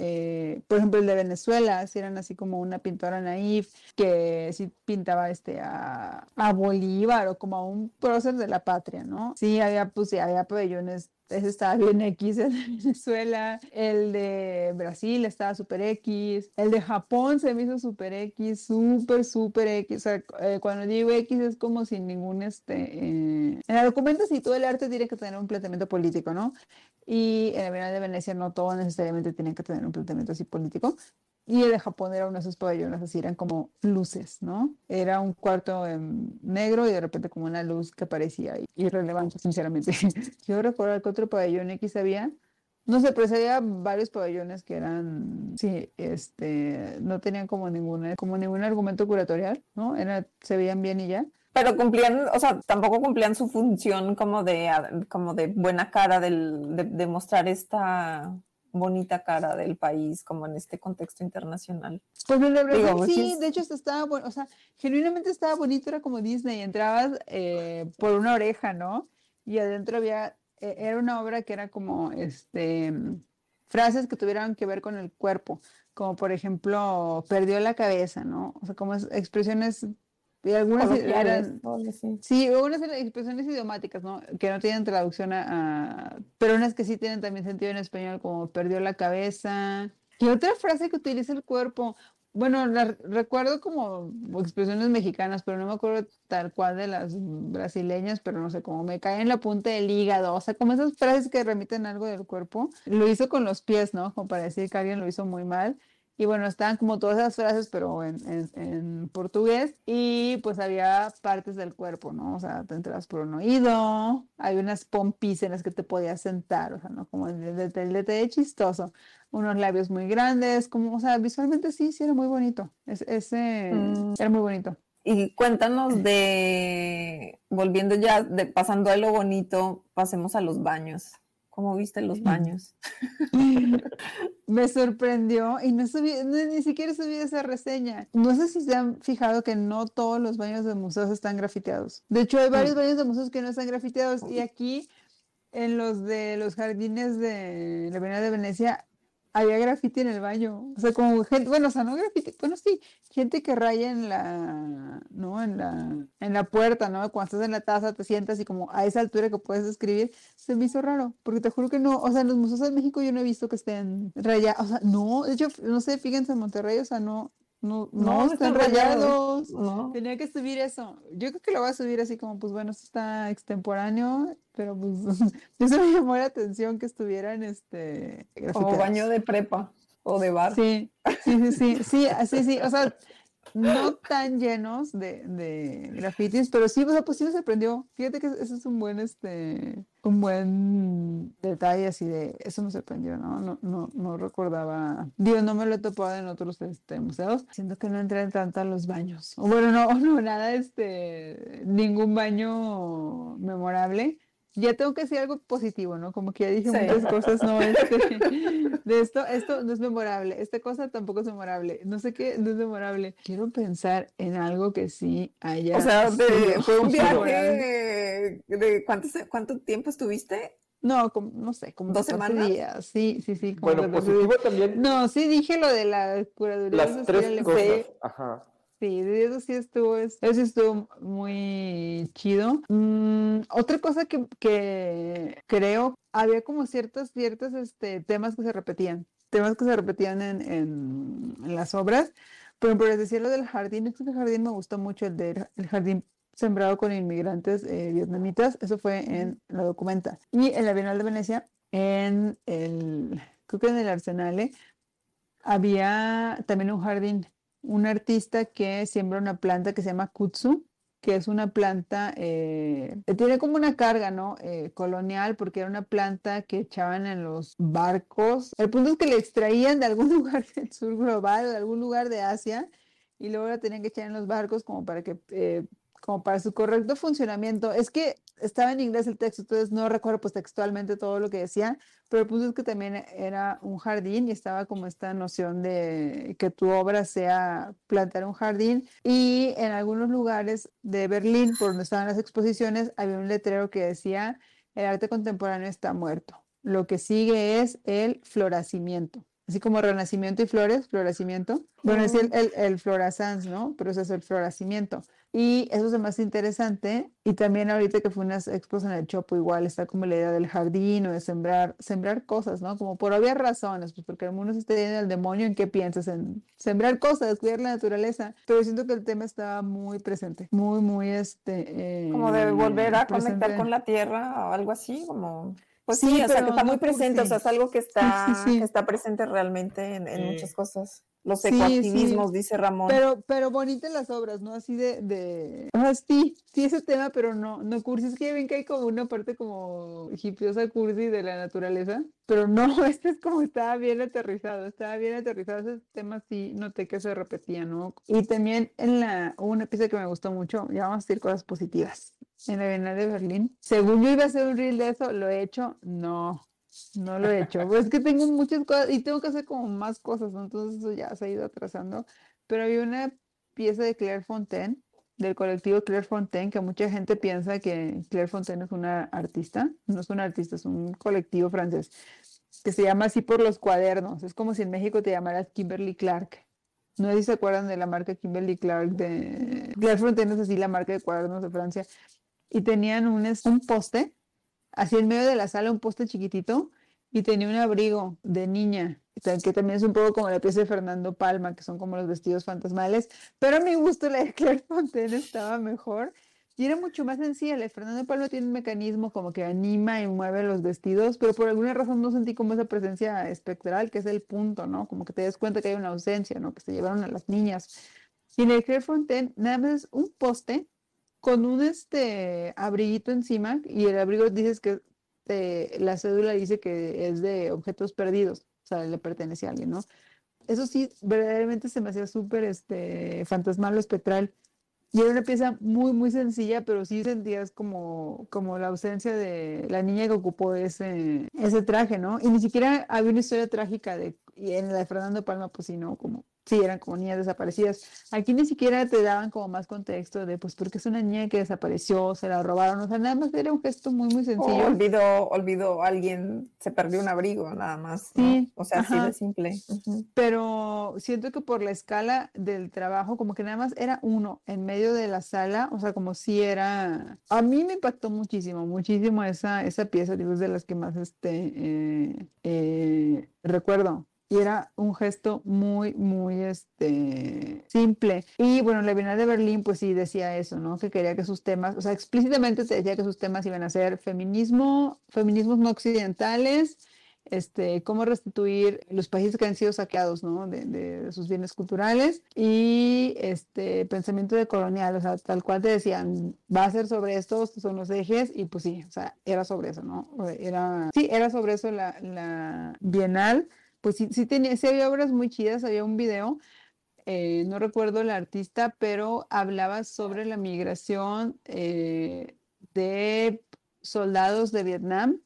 Eh, por ejemplo, el de Venezuela, si eran así como una pintora naif que sí pintaba este a, a Bolívar o como a un prócer de la patria, ¿no? Sí, había, pues sí, había pabellones. Ese estaba bien X, el de *laughs* Venezuela. El de Brasil estaba super X. El de Japón se me hizo super X, súper, súper X. O sea, eh, cuando digo X es como sin ningún, este, eh, en el documento sí todo el arte tiene que tener un planteamiento político, ¿no? Y en el Bienal de Venecia no todo necesariamente tiene que tener un planteamiento así político. Y el de Japón era uno de esos pabellones, así eran como luces, ¿no? Era un cuarto en negro y de repente como una luz que parecía irrelevante, sinceramente. *laughs* Yo recuerdo que otro pabellón X había, no sé, pero había varios pabellones que eran, sí, este, no tenían como ninguna, como ningún argumento curatorial, ¿no? Era, se veían bien y ya. Pero cumplían, o sea, tampoco cumplían su función como de, como de buena cara del, de, de mostrar esta bonita cara del país como en este contexto internacional. Pues Digo, sí, sí es- de hecho estaba bueno, o sea, genuinamente estaba bonito, era como Disney, entrabas eh, por una oreja, ¿no? Y adentro había, eh, era una obra que era como, este, frases que tuvieran que ver con el cuerpo, como por ejemplo, perdió la cabeza, ¿no? O sea, como es- expresiones, y algunas eran. Sí, unas eran expresiones idiomáticas, ¿no? Que no tienen traducción a, a- Pero unas que sí tienen también sentido en español, como perdió la cabeza. Y otra frase que utiliza el cuerpo. Bueno, la recuerdo como expresiones mexicanas, pero no me acuerdo tal cual de las brasileñas, pero no sé, como me cae en la punta del hígado, o sea, como esas frases que remiten algo del cuerpo. Lo hizo con los pies, ¿no? Como para decir que alguien lo hizo muy mal. Y bueno, estaban como todas esas frases, pero en, en- en portugués. Y pues había partes del cuerpo, ¿no? O sea, te entrabas por un oído, hay unas pompis en las que te podías sentar, o sea, ¿no? Como el de- detalle chistoso. Unos labios muy grandes, como, o sea, visualmente sí, sí era muy bonito. Es- ese Mm. era muy bonito. Y cuéntanos de, volviendo ya, de pasando a lo bonito, pasemos a los baños. ¿Cómo viste los baños? *laughs* Me sorprendió y no subí, ni siquiera subí esa reseña. No sé si se han fijado que no todos los baños de museos están grafiteados. De hecho, hay varios baños de museos que no están grafiteados y aquí en los de los jardines de la Avenida de Venecia había graffiti en el baño. O sea, como gente, bueno, o sea, no graffiti, bueno, sí, gente que raya en la, ¿no? En la, en la puerta, ¿no? Cuando estás en la taza te sientas y como a esa altura que puedes escribir, se me hizo raro, porque te juro que no, o sea, en los museos de México yo no he visto que estén rayados, o sea, no, de hecho, no sé, fíjense en Monterrey, o sea, no, no, no, están rayados. Tenía que subir eso. Yo creo que lo voy a subir así como, pues bueno, esto está extemporáneo, pero pues *laughs* eso me llamó la atención que estuvieran este Como baño de prepa o de bar. Sí, sí, sí, sí, sí, sí, sí. O sea, no tan llenos de, de grafitis, pero sí, o sea, pues sí me sorprendió. Fíjate que eso es un buen, este, un buen detalle así de, eso me sorprendió, ¿no? No, no, no recordaba, digo, no me lo he topado en otros este, museos, siento que no entré tanto a los baños. Bueno, no, *laughs* no, nada, este, ningún baño memorable ya tengo que decir algo positivo, ¿no? Como que ya dije muchas cosas, no, este, *laughs* de esto, esto no es memorable, esta cosa tampoco es memorable, no sé qué, no es memorable. Quiero pensar en algo que sí haya. O sea, fue un viaje de cuánto, cuánto tiempo estuviste. No, como, no sé, como dos semanas. días. Sí, sí, sí. bueno, positivo también. No, sí dije lo de la curaduría. Las tres cosas. Ajá. Sí, eso sí estuvo, eso estuvo muy chido. Mm, otra cosa que, que, creo, había como ciertos, ciertos este, temas que se repetían, temas que se repetían en, en, las obras. Por ejemplo, decía lo del jardín, este jardín me gustó mucho, el del el jardín sembrado con inmigrantes eh, vietnamitas, eso fue en la documenta. Y en la Bienal de Venecia, en el, creo que en el Arsenale, había también un jardín un artista que siembra una planta que se llama kutsu, que es una planta, eh, tiene como una carga, ¿no? Eh, colonial, porque era una planta que echaban en los barcos. El punto es que le extraían de algún *laughs* lugar del sur global de algún lugar de Asia y luego la tenían que echar en los barcos como para que eh, como para su correcto funcionamiento. Es que estaba en inglés el texto, entonces no recuerdo pues textualmente todo lo que decía, pero el punto es que también era un jardín y estaba como esta noción de que tu obra sea plantar un jardín y en algunos lugares de Berlín, por donde estaban las exposiciones, había un letrero que decía el arte contemporáneo está muerto. Lo que sigue es el floracimiento así como renacimiento y flores, florecimiento. Bueno, es el, el, el ¿no? Pero eso es el floracimiento. Y eso es lo más interesante. Y también ahorita que fue unas expos en el Chopo, igual está como la idea del jardín o de sembrar, sembrar cosas, ¿no? Como por obvias razones, pues porque el mundo se está yendo al demonio, ¿en qué piensas? En sembrar cosas, cuidar la naturaleza. Pero siento que el tema está muy presente, muy, muy este... como de volver a conectar con la tierra o algo así, como... Pues sí, o sea, que está muy presente, o sea, es algo que está, está presente realmente en, en muchas cosas. Los ecoactivismos, dice Ramón. Pero, pero bonitas las obras, ¿no? Así de, de... sí, sí ese tema, pero no, no cursi. Es que ven que hay como una parte como hipiosa cursi de la naturaleza, pero no, *laughs* este es como estaba bien aterrizado, estaba bien aterrizado. Ese tema sí noté que se repetía, ¿no? Y también en la, hubo una pieza que me gustó mucho, ya vamos a decir cosas positivas. En la Bienal de Berlín. Según yo iba a hacer un reel de eso, lo he hecho, no, no lo he hecho. Pues es que tengo muchas cosas y tengo que hacer como más cosas, entonces eso ya se ha ido atrasando. Pero había una pieza de Claire Fontaine, del colectivo Claire Fontaine, que mucha gente piensa que Claire Fontaine es una artista. No es una artista, es un colectivo francés que se llama así por los cuadernos. Es como si en México te llamaras Kimberly Clark. No sé si se acuerdan de la marca Kimberly Clark de Claire Fontaine es así la marca de cuadernos de Francia. Y tenían un, un poste así en medio de la sala un poste chiquitito y tenía un abrigo de niña, que también es un poco como la pieza de Fernando Palma, que son como los vestidos fantasmales, pero a mi gusto la de Claire Fontaine estaba mejor y era mucho más sencilla. La de Fernando Palma tiene un mecanismo como que anima y mueve los vestidos, pero por alguna razón no sentí como esa presencia espectral, que es el punto, ¿no? Como que te das cuenta que hay una ausencia, ¿no? Que se llevaron a las niñas. Y en el Claire Fontaine nada más es un poste con un este abriguito encima y el abrigo dices que la cédula dice que es de objetos perdidos, o sea, le pertenece a alguien, ¿no? Eso sí, verdaderamente se me hacía súper este, fantasmal o espectral. Y era una pieza muy, muy sencilla, pero sí sentías como, como la ausencia de la niña que ocupó ese, ese traje, ¿no? Y ni siquiera había una historia trágica de, y en la de Fernando Palma, pues sí, no, como sí, eran como niñas desaparecidas. Aquí ni siquiera te daban como más contexto de, pues, porque es una niña que desapareció, se la robaron, o sea, nada más era un gesto muy, muy sencillo. olvidó, olvidó, alguien se perdió un abrigo, nada más. Sí. O sea, así de simple. Pero siento que por la escala del trabajo, como que nada más era uno en medio de la sala, o sea, como si era, a mí me impactó muchísimo, muchísimo esa, esa pieza, digo, es de las que más, este, eh, eh, recuerdo y era un gesto muy, muy este, simple. Y bueno, la Bienal de Berlín pues sí decía eso, ¿no? Que quería que sus temas, o sea, explícitamente se decía que sus temas iban a ser feminismo, feminismos no occidentales, este, cómo restituir los países que han sido saqueados, ¿no? De, de, sus bienes culturales y este pensamiento de colonial, o sea, tal cual te decían, va a ser sobre esto, estos son los ejes y pues sí, o sea, era sobre eso, ¿no? Era, sí, era sobre eso la, la Bienal pues sí, sí, tenía, sí había obras muy chidas, había un video, eh, no recuerdo el artista, pero hablaba sobre la migración eh, de soldados de Vietnam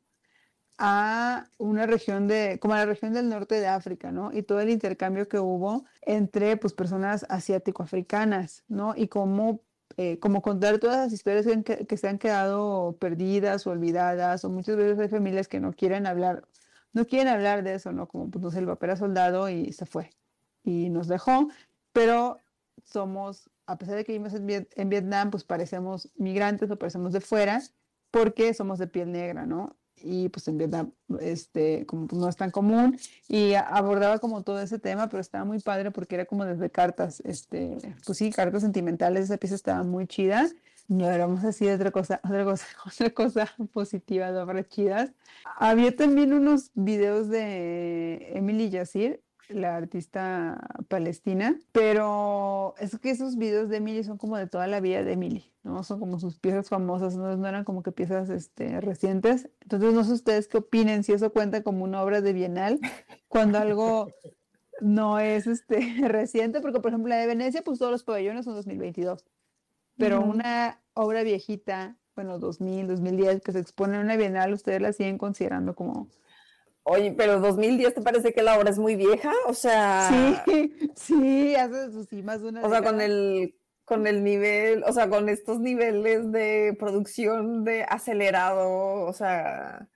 a una región de, como a la región del norte de África, ¿no? Y todo el intercambio que hubo entre, pues, personas asiático-africanas, ¿no? Y cómo, eh, como contar todas las historias que, que, se han quedado perdidas o olvidadas, o muchas veces hay familias que no quieren hablar no quieren hablar de eso, ¿no? Como pues el papá era soldado y se fue y nos dejó, pero somos, a pesar de que vivimos en, Vietnam, pues parecemos migrantes o parecemos de fuera porque somos de piel negra, ¿no? Y pues en Vietnam, este, como pues, no es tan común y abordaba como todo ese tema, pero estaba muy padre porque era como desde cartas, este, pues sí, cartas sentimentales, esa pieza estaba muy chida no éramos así de otra cosa, otra cosa, *laughs* otra cosa positiva de obras chidas. Había también unos videos de Emily Yassir, la artista palestina, pero es que esos videos de Emily son como de toda la vida de Emily, ¿no? Son como sus piezas famosas, no, no eran como que piezas este, recientes. Entonces, no sé ustedes qué opinen, si eso cuenta como una obra de Bienal, cuando algo no es este, *laughs* reciente, porque por ejemplo la de Venecia, pues todos los pabellones son 2022 pero una obra viejita, bueno, 2000, 2010, que se expone en una bienal, ¿ustedes la siguen considerando como... Oye, pero 2010 te parece que la obra es muy vieja, o sea... Sí, *laughs* sí, hace sus sí, más de una... O sea, con el, con el nivel, o sea, con estos niveles de producción de acelerado, o sea...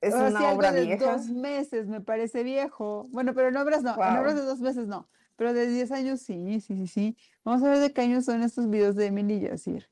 Es una obra de vieja. dos meses me parece viejo. Bueno, pero en obras no, en obras de dos meses no. Pero de 10 años sí, sí, sí, sí. Vamos a ver de qué años son estos videos de Emily Yassir.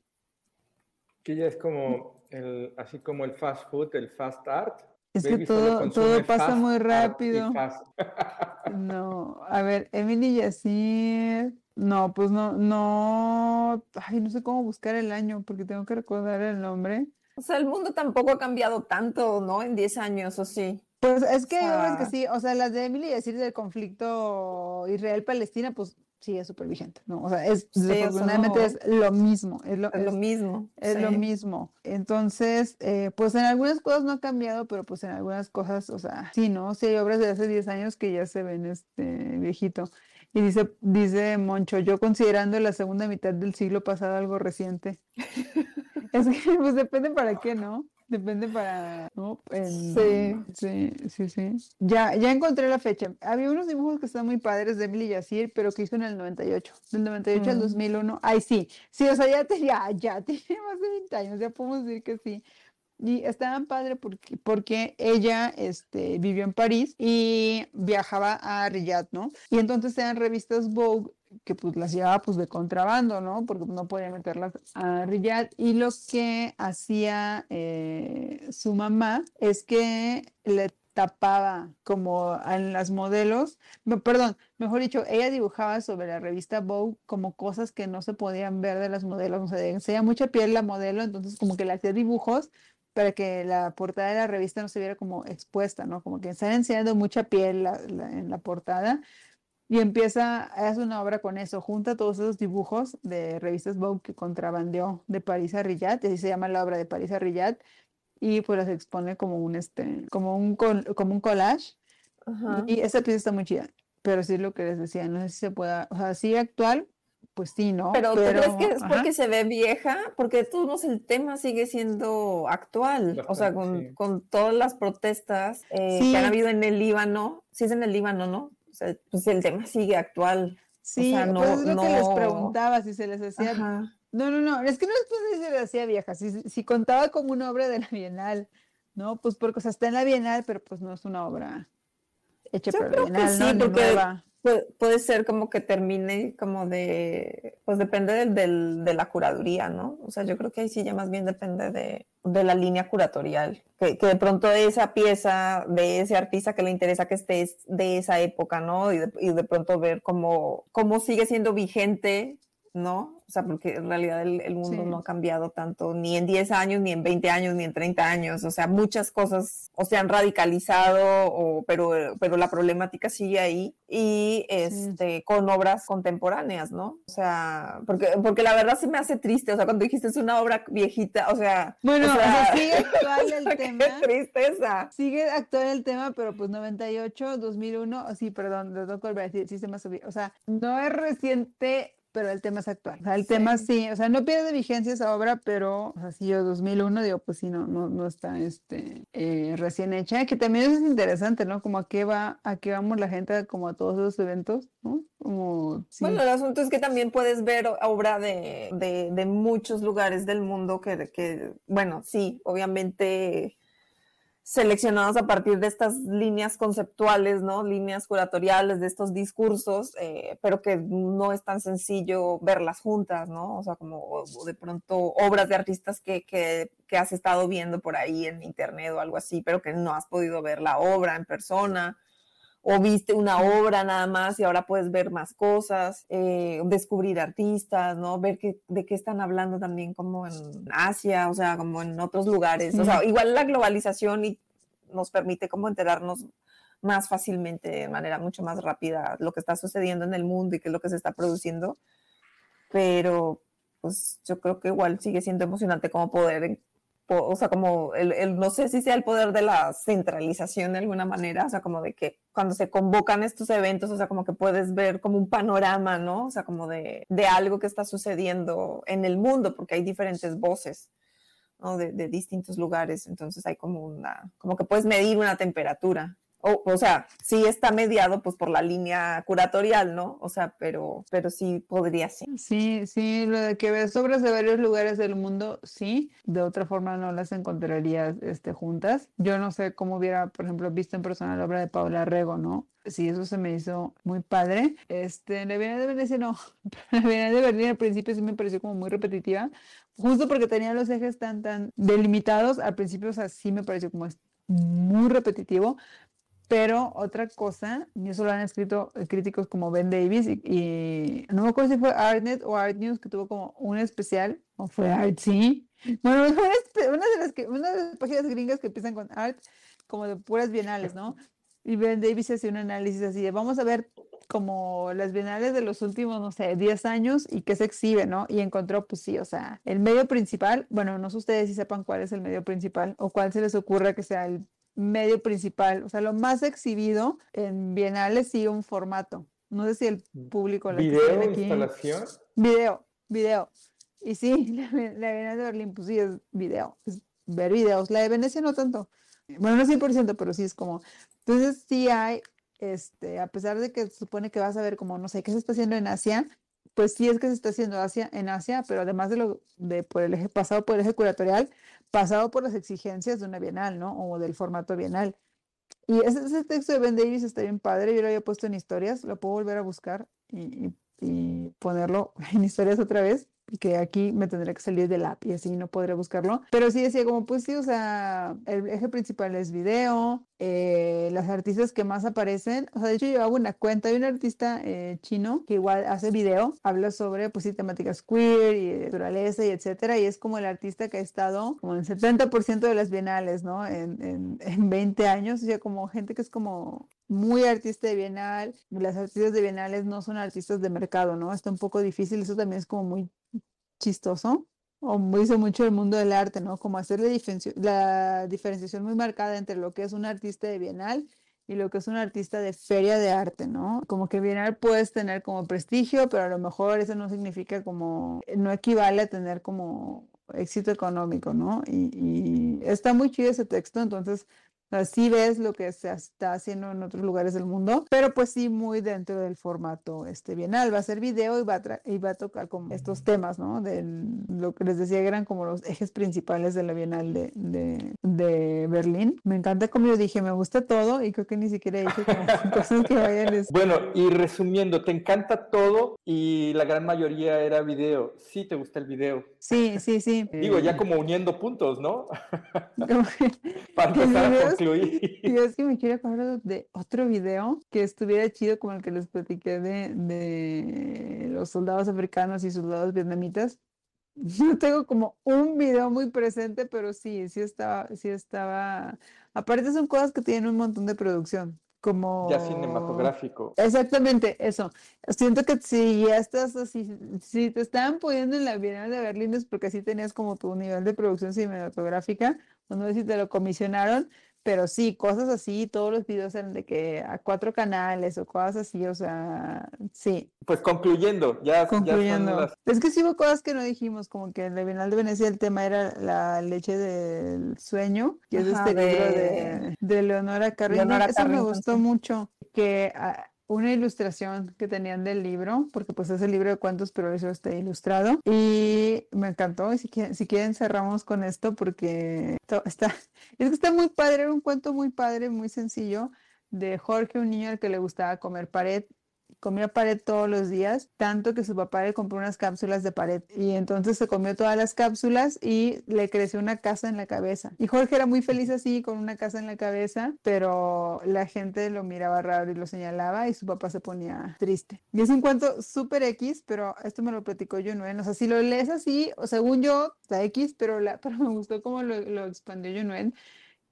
Que ya es como el, así como el fast food, el fast art. Es que todo, todo pasa muy rápido. *laughs* no, a ver, Emily Yassir. No, pues no, no. Ay, no sé cómo buscar el año porque tengo que recordar el nombre. O sea, el mundo tampoco ha cambiado tanto, ¿no? En 10 años, ¿o sí? Pues es que hay que sí, o sea, las de Emily decir del conflicto Israel-Palestina, pues sí es súper vigente, ¿no? O sea, es, desafortunadamente es lo mismo. Es lo, mismo. Es lo mismo. Entonces, eh, pues en algunas cosas no ha cambiado, pero pues en algunas cosas, o sea, sí, ¿no? Sí hay obras de hace 10 años que ya se ven este viejito. Y dice, dice Moncho, yo considerando la segunda mitad del siglo pasado algo reciente. *laughs* es que pues depende para qué, ¿no? Depende para, ¿no? sí. sí, sí, sí. Ya, ya encontré la fecha. Había unos dibujos que están muy padres de Emily Yassir, pero que hizo en el 98. Del 98 al 2001. Mm. Ay, sí. Sí, o sea, ya, te, *laughs* ya, ya tiene más de 20 años, ya podemos decir que sí. Y estaban padre porque, porque ella este, vivió en París y viajaba a Riyadh, ¿no? Y entonces eran revistas Vogue que pues las llevaba pues de contrabando, ¿no? Porque no podía meterlas a Riyadh. Y lo que hacía eh, su mamá es que le tapaba como en las modelos, perdón, mejor dicho, ella dibujaba sobre la revista Vogue como cosas que no se podían ver de las modelos, o sea, enseña mucha piel la modelo, entonces como que le hacía dibujos para que la portada de la revista no se viera como expuesta, ¿no? Como que están enseñando mucha piel en la portada, y empieza, hace una obra con eso, junta todos esos dibujos de revistas Vogue que contrabandeó de París a Riyadh, así se llama la obra de París a Riyadh, y pues las expone como un, este, como un, como un collage. Y esa pieza está muy chida, pero sí es lo que les decía, no sé si se pueda, o sea, sí actual, pues sí, ¿no? Pero, ¿tú crees que es porque se ve vieja? Porque de todos modos el tema sigue siendo actual, o sea, con, con, todas las protestas eh, que han habido en el Líbano, sí es en el Líbano, ¿no? Sea, pues el tema sigue actual. Sí, o no, pues es lo que les preguntaba, si se les hacía... No, no, no, es que no es que se les hacía vieja, si, si contaba como una obra de la Bienal, ¿no? Pues porque, o sea, está en la Bienal, pero pues no es una obra hecha por la Bienal, sí, porque puede, ser como que termine como de, pues depende del, del, de la curaduría, ¿no? O sea, yo creo que ahí sí ya más bien depende de, de la línea curatorial, que, que, de pronto esa pieza de ese artista que le interesa que esté de esa época, ¿no? Y de, y de pronto ver cómo, cómo sigue siendo vigente ¿no? O sea, porque en realidad el, mundo no ha cambiado tanto, ni en 10 años, ni en 20 años, ni en 30 años. O sea, muchas cosas o se han radicalizado, o, pero, pero la problemática sigue ahí y este, con obras contemporáneas, ¿no? O sea, porque, porque la verdad se me hace triste. O sea, cuando dijiste es una obra viejita, o sea. Bueno, sigue actual *laughs* el tema. Qué tristeza. Sigue actual el tema, pero pues 98, 2001, sí, perdón, lo tengo que decir, sí se me O sea, no es reciente pero el tema es actual. O sea, el tema sí, o sea, no pierde vigencia esa obra, pero, o sea, si yo 2001 digo, pues sí, no, no, no está este, eh, recién hecha, que también es interesante, ¿no? Como a qué va, a qué vamos la gente, como a todos esos eventos, ¿no? Como, Bueno, el asunto es que también puedes ver obra de, de, de muchos lugares del mundo que, que, bueno, sí, obviamente seleccionados a partir de estas líneas conceptuales, ¿no? Líneas curatoriales de estos discursos, eh, pero que no es tan sencillo verlas juntas, ¿no? O sea, como de pronto obras de artistas que, que, que, has estado viendo por ahí en internet o algo así, pero que no has podido ver la obra en persona, o viste una obra nada más y ahora puedes ver más cosas, eh, descubrir artistas, ¿no? Ver que, de qué están hablando también como en Asia, o sea, como en otros lugares. O sea, igual la globalización y nos permite como enterarnos más fácilmente, de manera mucho más rápida, lo que está sucediendo en el mundo y qué es lo que se está produciendo. Pero pues yo creo que igual sigue siendo emocionante como poder o sea, como el, no sé si sea el poder de la centralización de alguna manera, o sea, como de que cuando se convocan estos eventos, o sea, como que puedes ver como un panorama, ¿no? O sea, como de, de algo que está sucediendo en el mundo, porque hay diferentes voces, ¿no? De, de distintos lugares, entonces hay como una, como que puedes medir una temperatura o, o, sea, sí está mediado pues por la línea curatorial, ¿no? O sea, pero, pero sí podría ser. Sí, sí, lo de que ves obras de varios lugares del mundo, sí, de otra forma no las encontrarías este, juntas. Yo no sé cómo hubiera, por ejemplo, visto en persona la obra de Paula Rego, ¿no? Sí, eso se me hizo muy padre. Este, la Bienal de Venecia no, *laughs* la Bienal de Berlín al principio sí me pareció como muy repetitiva, justo porque tenía los ejes tan, tan delimitados, al principio, o sea, sí me pareció como muy repetitivo, pero otra cosa, y eso lo han escrito críticos como Ben Davis y, no me acuerdo si fue Artnet o Art News que tuvo como un especial, o fue Art, sí. Bueno, *laughs* una de, las que, una de las páginas gringas que empiezan con Art, como de puras bienales, ¿no? Y Ben Davis hace un análisis así de, vamos a ver como las bienales de los últimos, no sé, 10 años y qué se exhibe, ¿no? Y encontró, pues sí, o sea, el medio principal, bueno, no sé ustedes si sepan cuál es el medio principal o cuál se les ocurra que sea el medio principal. O sea, lo más exhibido en bienales sigue un formato. No sé si el público lo ¿Video, aquí. instalación? Video, video. Y sí, *laughs* la, Bienal de Berlín, pues sí, es video, es ver videos. La de Venecia no tanto. Bueno, no 100%, pero sí es como... Entonces sí hay, este, a pesar de que se supone que vas a ver como, no sé, qué se está haciendo en Asia, pues sí es que se está haciendo Asia, en Asia, pero además de lo de por el eje pasado por el eje curatorial, pasado por las exigencias de una bienal, ¿no? O del formato bienal. Y ese, texto de Ben Davis está bien padre, yo lo había puesto en historias, lo puedo volver a buscar y, y ponerlo *laughs* en historias otra vez que aquí me tendré que salir del app y así no podré buscarlo. Pero sí decía como, pues sí, o sea, el eje principal es video, eh, las artistas que más aparecen, o sea, de hecho yo hago una cuenta, hay un artista eh, chino que igual hace video, habla sobre, pues sí, temáticas queer y naturaleza y etcétera, y es como el artista que ha estado como en el 70% de las bienales, ¿no? En, en, *laughs* en 20 años, o sea, como gente que es como muy artista de bienal, las artistas de bienales no son artistas de mercado, ¿no? Está un poco difícil, eso también es como muy chistoso, o dice mucho el mundo del arte, ¿no? Como hacer la, diferenciación muy marcada entre lo que es un artista de bienal y lo que es un artista de feria de arte, ¿no? Como que Bienal puedes tener como prestigio, pero a lo mejor eso no significa como, no equivale a tener como éxito económico, ¿no? Y, y está muy chido ese texto, entonces Así ves lo que se está haciendo en otros lugares del mundo, pero pues sí muy dentro del formato este bienal. Va a ser video y va a, y va a tocar como estos temas, ¿no? De lo que les decía eran como los ejes principales de la bienal de, de, de Berlín. Me encanta como yo dije, me gusta todo y creo que ni siquiera dije como *laughs* cosas que vayan. Bueno, y resumiendo, te encanta todo y la gran mayoría era video. Sí, te gusta el video. Sí, sí, sí. Digo, ya como uniendo puntos, ¿no? *laughs* Para *laughs* empezar a concluir. *laughs* Y es que me quiero acordar de otro video que estuviera chido como el que les platiqué de, de los soldados africanos y soldados vietnamitas. *laughs* Yo tengo como un video muy presente, pero sí, sí estaba, sí estaba. Aparte son cosas que tienen un montón de producción como... Ya cinematográfico. Exactamente, eso. Siento que si ya estás así, si te estaban poniendo en la Bienal de Berlín es porque así tenías como tu nivel de producción cinematográfica, no sé si te lo comisionaron, pero sí, cosas así, todos los videos eran de que a cuatro canales o cosas así, o sea, sí. Pues concluyendo, ya. Concluyendo. Es que sí hubo cosas que no dijimos, como que en la Bienal de Venecia el tema era la leche del sueño, que es este libro de, de Leonora Carrillo. Eso me gustó mucho, que ah, una ilustración que tenían del libro, porque pues es el libro de cuentos, pero eso está ilustrado. Y me encantó. Y si quieren, cerramos con esto porque está, *laughs* es que está muy padre, un cuento muy padre, muy sencillo de Jorge, un niño al que le gustaba comer pared comía pared todos los días, tanto que su papá le compró unas cápsulas de pared y entonces se comió todas las cápsulas y le creció una casa en la cabeza. Y Jorge era muy feliz así, con una casa en la cabeza, pero la gente lo miraba raro y lo señalaba y su papá se ponía triste. Y es un cuento súper X, pero esto me lo platicó Junuen. O sea, si lo lees así, o según yo, está X, pero, la, *laughs* pero me gustó cómo lo, lo expandió Junuen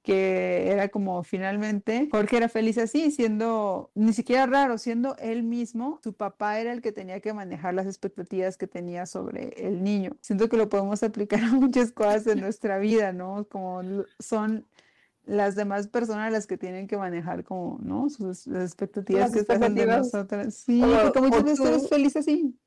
que era como finalmente Jorge era feliz así, siendo ni siquiera raro, siendo él mismo, su papá era el que tenía que manejar las expectativas que tenía sobre el niño. Siento que lo podemos aplicar *laughs* a muchas cosas en nuestra vida, ¿no? Como son las demás personas las que tienen que manejar como, ¿no? Sus expectativas que están de nosotras. Sí, porque muchas veces eres feliz así.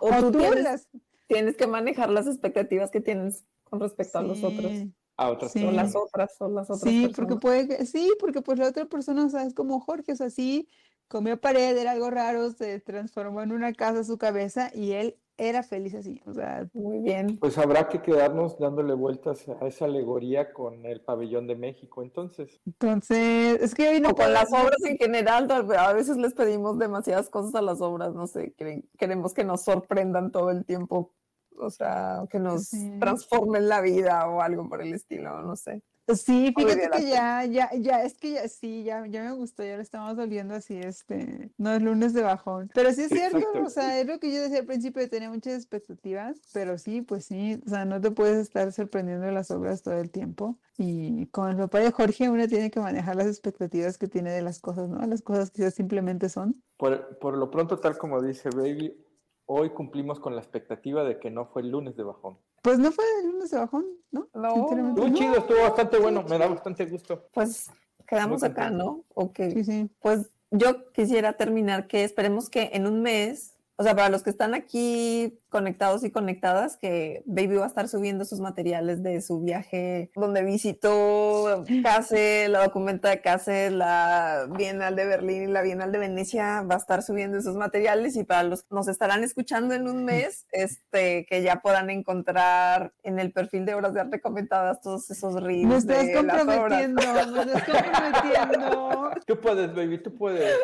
O, tú, tienes, tienes, que manejar las expectativas que tienes con respecto a los otros a otras sí. las otras, son las otras. Sí, porque puede sí, porque pues la otra persona, o sea, es como Jorge, o sea, sí, comió pared, era algo raro, se transformó en una casa su cabeza y él era feliz así, o sea, muy bien. Pues habrá que quedarnos dándole vueltas a esa alegoría con el pabellón de México, entonces. Entonces, es que hoy no... O con las obras en general, a veces les pedimos demasiadas cosas a las obras, no sé, queremos que nos sorprendan todo el tiempo o sea, que nos transformen la vida o algo por el estilo, no sé. Sí, fíjate que ya, ya, ya, es que ya, sí, ya, ya me gustó, ya lo estamos volviendo así, este, no es lunes de bajón. Pero sí es cierto, o sea, es lo que yo decía al principio tener muchas expectativas, pero sí, pues sí, o sea, no te puedes estar sorprendiendo de las obras todo el tiempo. Y con el papá de Jorge uno tiene que manejar las expectativas que tiene de las cosas, ¿no? Las cosas que ya simplemente son. Por, por lo pronto, tal como dice Baby, hoy cumplimos con la expectativa de que no fue el lunes de bajón. Pues no fue el lunes de bajón, ¿no? No. Muy chido, estuvo bastante bueno, me da bastante gusto. Pues quedamos acá, ¿no? Ok. Sí, sí. Pues yo quisiera terminar que esperemos que en un mes, o sea, para los que están aquí conectados y conectadas que Baby va a estar subiendo sus materiales de su viaje donde visitó Case, la documenta de Case, la Bienal de Berlín y la Bienal de Venecia, va a estar subiendo esos materiales y para los que nos estarán escuchando en un mes, *laughs* este, que ya puedan encontrar en el perfil de Obras de Arte comentadas todos esos reels. Me estás comprometiendo, me estás comprometiendo. *laughs* Tú puedes, Baby, tú puedes.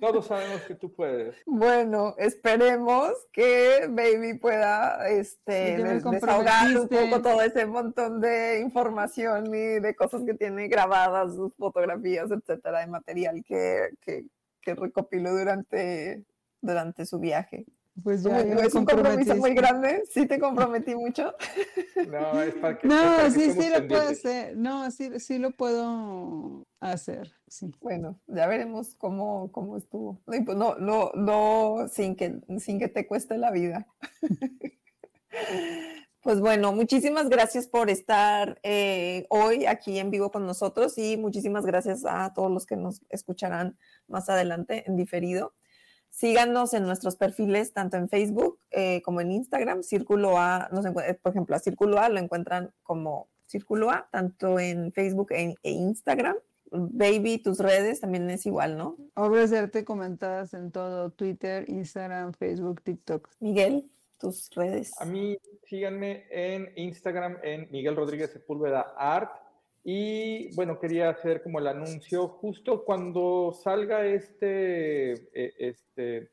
Todos sabemos que tú puedes. Bueno, esperemos que Baby pueda este, desahogar un poco todo ese montón de información y de cosas que tiene grabadas, sus fotografías, etcétera, de material que, que, que recopiló durante, durante su viaje. Pues ya, es un compromiso muy grande, sí te comprometí mucho. *laughs* No, es para que. No, sí, sí lo puedo hacer. No, sí, sí lo puedo hacer. Sí. Bueno, ya veremos cómo, cómo estuvo. Pues no, no, no, sin que, sin que te cueste la vida. *laughs* Pues bueno, muchísimas gracias por estar eh, hoy aquí en vivo con nosotros y muchísimas gracias a todos los que nos escucharán más adelante en diferido. Síganos en nuestros perfiles, tanto en Facebook eh, como en Instagram. Círculo A, por ejemplo, a Círculo A lo encuentran como Círculo A, tanto en Facebook e, e Instagram. Baby, tus redes también es igual, ¿no? Obras de arte comentadas en todo, Twitter, Instagram, Facebook, TikTok. Miguel, tus redes. A mí síganme en Instagram en Miguel Rodríguez Sepúlveda Art y bueno, quería hacer como el anuncio justo cuando salga este, eh, este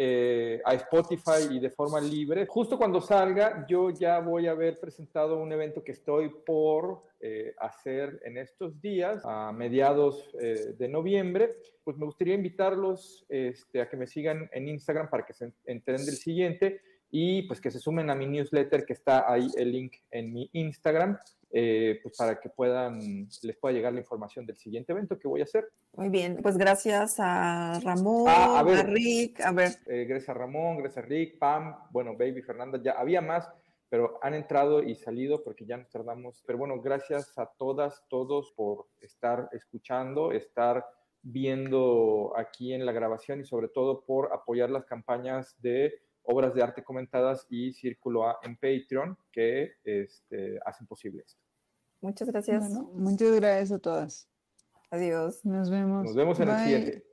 eh, a Spotify y de forma libre. Justo cuando salga, yo ya voy a haber presentado un evento que estoy por eh, hacer en estos días, a mediados de noviembre. Pues me gustaría invitarlos este, a que me sigan en Instagram para que se enteren del siguiente y pues que se sumen a mi newsletter que está ahí el link en mi Instagram eh, pues para que puedan, les pueda llegar la información del siguiente evento que voy a hacer. Muy bien, pues gracias a Ramón, ah, a, Rick, a ver. Eh, gracias a Ramón, gracias a Rick, Pam, bueno, Baby, Fernanda, ya había más, pero han entrado y salido porque ya nos tardamos. Pero bueno, gracias a todas, todos por estar escuchando, estar viendo aquí en la grabación y sobre todo por apoyar las campañas de obras de arte comentadas y Círculo A en Patreon que este, hacen posible esto. Muchas gracias. muchas gracias a todas. Adiós. Nos vemos. Nos vemos en el siguiente.